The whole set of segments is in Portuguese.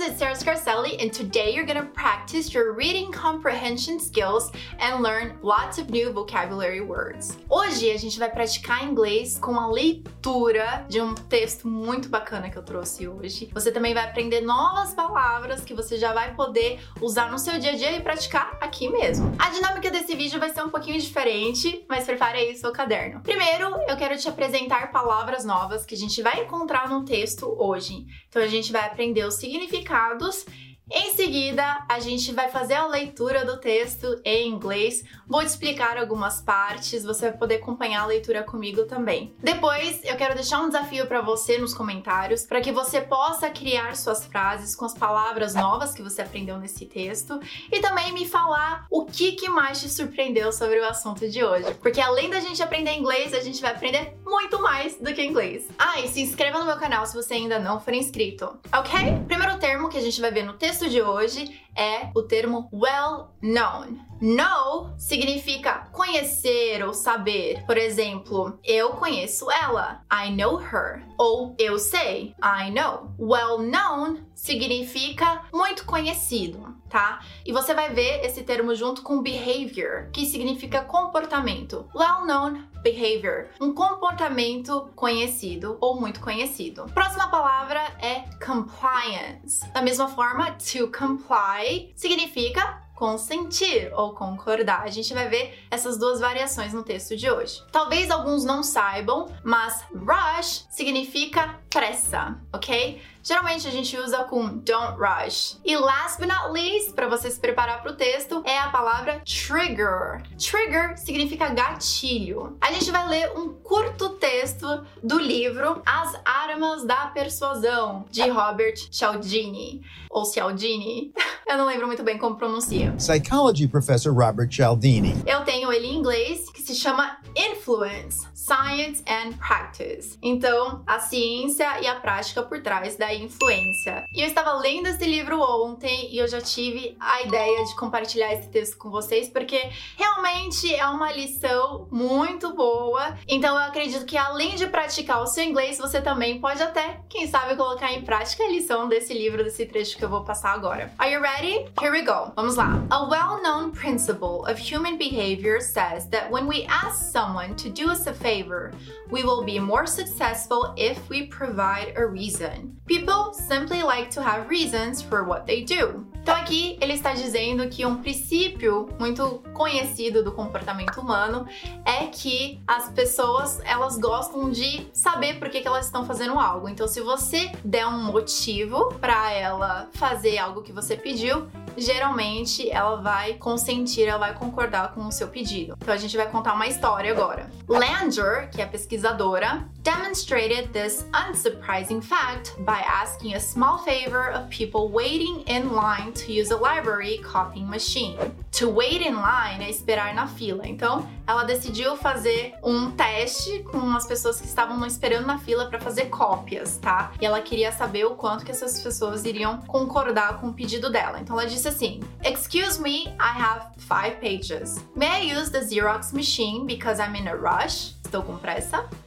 guys, it's Sarah Scarcelli, and today you're gonna practice your reading comprehension skills and learn lots of new vocabulary words. Hoje a gente vai praticar inglês com a leitura de um texto muito bacana que eu trouxe hoje. Você também vai aprender novas palavras que você já vai poder usar no seu dia a dia e praticar aqui mesmo. A dinâmica desse vídeo vai ser um pouquinho diferente, mas prepare aí o seu caderno. Primeiro, eu quero te apresentar palavras novas que a gente vai encontrar no texto hoje. Então a gente vai aprender os significados em seguida, a gente vai fazer a leitura do texto em inglês. Vou te explicar algumas partes, você vai poder acompanhar a leitura comigo também. Depois, eu quero deixar um desafio para você nos comentários, para que você possa criar suas frases com as palavras novas que você aprendeu nesse texto e também me falar o que, que mais te surpreendeu sobre o assunto de hoje. Porque além da gente aprender inglês, a gente vai aprender muito mais do que inglês. Ah, e se inscreva no meu canal se você ainda não for inscrito, ok? Primeiro termo que a gente vai ver no texto de hoje é o termo well known. Know significa conhecer ou saber. Por exemplo, eu conheço ela. I know her. Ou eu sei. I know. Well known significa muito conhecido, tá? E você vai ver esse termo junto com behavior, que significa comportamento. Well known behavior, um comportamento conhecido ou muito conhecido. Próxima palavra é compliance. Da mesma forma, to comply significa consentir ou concordar. A gente vai ver essas duas variações no texto de hoje. Talvez alguns não saibam, mas rush significa pressa, ok? Geralmente a gente usa com don't rush. E last but not least, para você se preparar para o texto, é a palavra trigger. Trigger significa gatilho. A gente vai ler um curto texto do livro As Armas da Persuasão, de Robert Cialdini. Ou Cialdini. Eu não lembro muito bem como pronuncia. Psychology professor Robert Cialdini. Eu tenho ele em inglês, que se chama Influence, Science and Practice. Então, a ciência e a prática por trás da influência. E eu estava lendo esse livro ontem e eu já tive a ideia de compartilhar esse texto com vocês porque realmente é uma lição muito boa. Então eu acredito que além de praticar o seu inglês, você também pode até, quem sabe, colocar em prática a lição desse livro, desse trecho que eu vou passar agora. Are you ready? Here we go. Vamos lá. A well-known principle of human behavior says that when we ask someone to do us a favor, we will be more successful if we provide a reason. People simply like to have reasons for what they do. Então aqui ele está dizendo que um princípio muito conhecido do comportamento humano é que as pessoas elas gostam de saber por que, que elas estão fazendo algo. Então se você der um motivo para ela fazer algo que você pediu, geralmente ela vai consentir, ela vai concordar com o seu pedido. Então a gente vai contar uma história agora. Langer, que é pesquisadora, demonstrated this unsurprising fact by asking a small favor of people waiting in line to use a library copying machine. To wait in line é esperar na fila. Então, ela decidiu fazer um teste com as pessoas que estavam esperando na fila para fazer cópias, tá? E ela queria saber o quanto que essas pessoas iriam concordar com o pedido dela. Então ela disse assim: "Excuse me, I have five pages. May I use the Xerox machine because I'm in a rush?"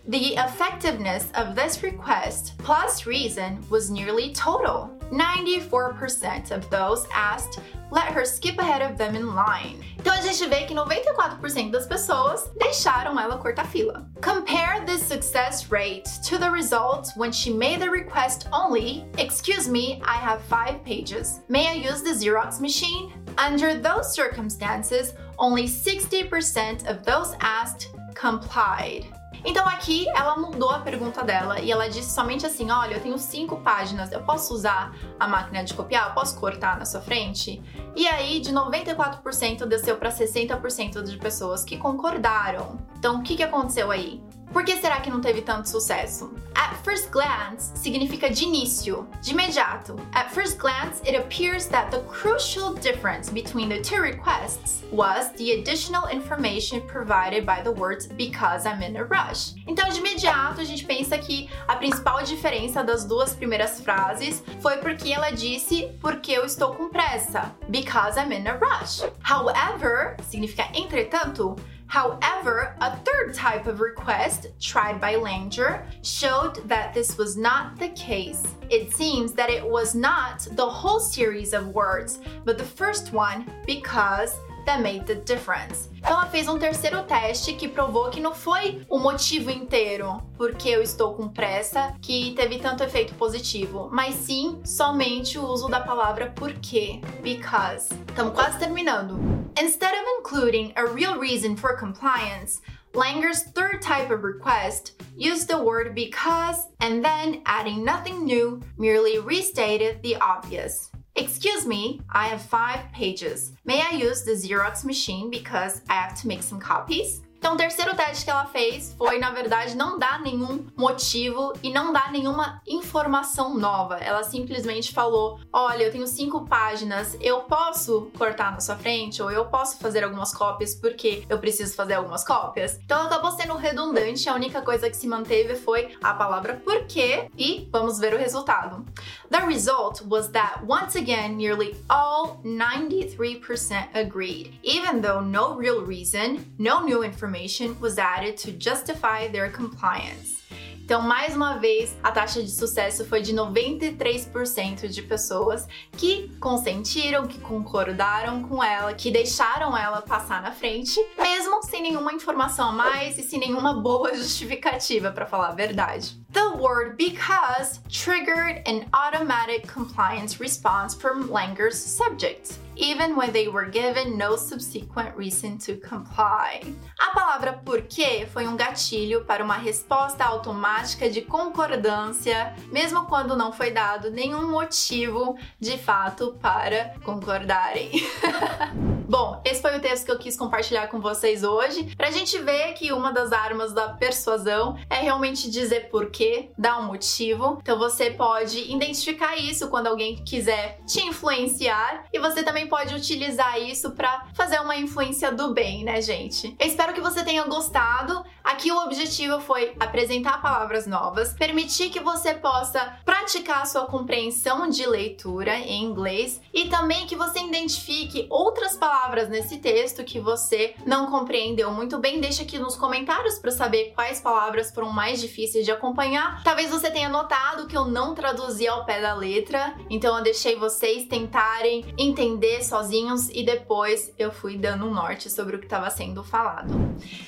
The effectiveness of this request plus reason was nearly total. 94% of those asked let her skip ahead of them in line. Então a gente vê que 94% das pessoas deixaram ela cortar fila. Compare this success rate to the results when she made the request only, excuse me, I have five pages. May I use the Xerox machine? Under those circumstances, only 60% of those asked complied. Então aqui ela mudou a pergunta dela e ela disse somente assim: olha, eu tenho cinco páginas, eu posso usar a máquina de copiar? Eu posso cortar na sua frente? E aí de 94% desceu para 60% de pessoas que concordaram. Então o que, que aconteceu aí? Por que será que não teve tanto sucesso? At first glance significa de início, de imediato. At first glance, it appears that the crucial difference between the two requests was the additional information provided by the words because I'm in a rush. Então, de imediato, a gente pensa que a principal diferença das duas primeiras frases foi porque ela disse porque eu estou com pressa, because I'm in a rush. However, significa entretanto, However, a third type of request, tried by Langer, showed that this was not the case. It seems that it was not the whole series of words, but the first one because that made the difference. Então ela fez um terceiro teste que provou que não foi o motivo inteiro porque eu estou com pressa que teve tanto efeito positivo, mas sim somente o uso da palavra porque, because. Estamos quase terminando. Instead including a real reason for compliance, Langer's third type of request used the word because and then adding nothing new, merely restated the obvious. Excuse me, I have five pages. May I use the Xerox machine because I have to make some copies? Então, o terceiro teste que ela fez foi, na verdade, não dar nenhum motivo e não dar nenhuma informação nova. Ela simplesmente falou: Olha, eu tenho cinco páginas, eu posso cortar na sua frente ou eu posso fazer algumas cópias porque eu preciso fazer algumas cópias. Então, acabou sendo redundante. A única coisa que se manteve foi a palavra porquê e vamos ver o resultado. The result was that once again, nearly all 93% agreed, even though no real reason, no new information information was added to justify their compliance. Então, mais uma vez, a taxa de sucesso foi de 93% de pessoas que consentiram, que concordaram com ela, que deixaram ela passar na frente, mesmo sem nenhuma informação a mais e sem nenhuma boa justificativa, para falar a verdade. The word because triggered an automatic compliance response from Langer's subject even when they were given no subsequent reason to comply. A palavra porquê foi um gatilho para uma resposta automática de concordância, mesmo quando não foi dado nenhum motivo de fato para concordarem. Bom, esse foi o texto que eu quis compartilhar com vocês hoje, pra gente ver que uma das armas da persuasão é realmente dizer porquê, dar um motivo. Então você pode identificar isso quando alguém quiser te influenciar e você também pode utilizar isso para fazer uma influência do bem, né, gente? Eu espero que você tenha gostado. Aqui o objetivo foi apresentar palavras novas, permitir que você possa praticar sua compreensão de leitura em inglês e também que você identifique outras palavras palavras nesse texto que você não compreendeu muito bem, deixa aqui nos comentários para saber quais palavras foram mais difíceis de acompanhar. Talvez você tenha notado que eu não traduzi ao pé da letra, então eu deixei vocês tentarem entender sozinhos e depois eu fui dando um norte sobre o que estava sendo falado.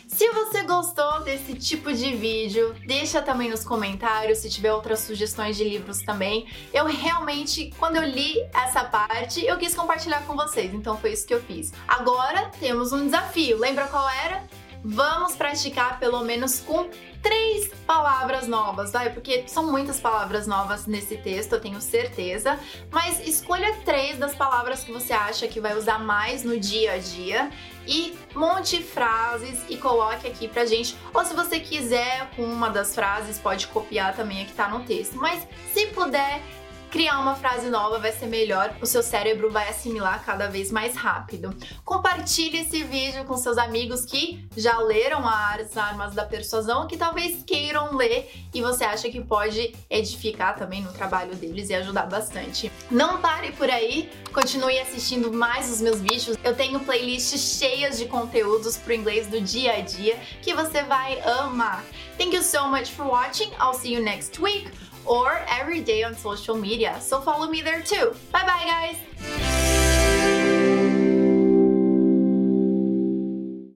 Se você gostou desse tipo de vídeo, deixa também nos comentários se tiver outras sugestões de livros também. Eu realmente, quando eu li essa parte, eu quis compartilhar com vocês, então foi isso que eu fiz. Agora temos um desafio. Lembra qual era? Vamos praticar pelo menos com três palavras novas, vai? Porque são muitas palavras novas nesse texto, eu tenho certeza. Mas escolha três das palavras que você acha que vai usar mais no dia a dia e monte frases e coloque aqui pra gente. Ou se você quiser, com uma das frases, pode copiar também a que tá no texto. Mas se puder, criar uma frase nova vai ser melhor, o seu cérebro vai assimilar cada vez mais rápido. Compartilhe esse vídeo com seus amigos que já leram as armas da persuasão, que talvez queiram ler e você acha que pode edificar também no trabalho deles e ajudar bastante. Não pare por aí, continue assistindo mais os meus vídeos. Eu tenho playlists cheias de conteúdos pro inglês do dia a dia que você vai amar. Thank you so much for watching. I'll see you next week or every day on social media. So follow me there too. Bye bye, guys.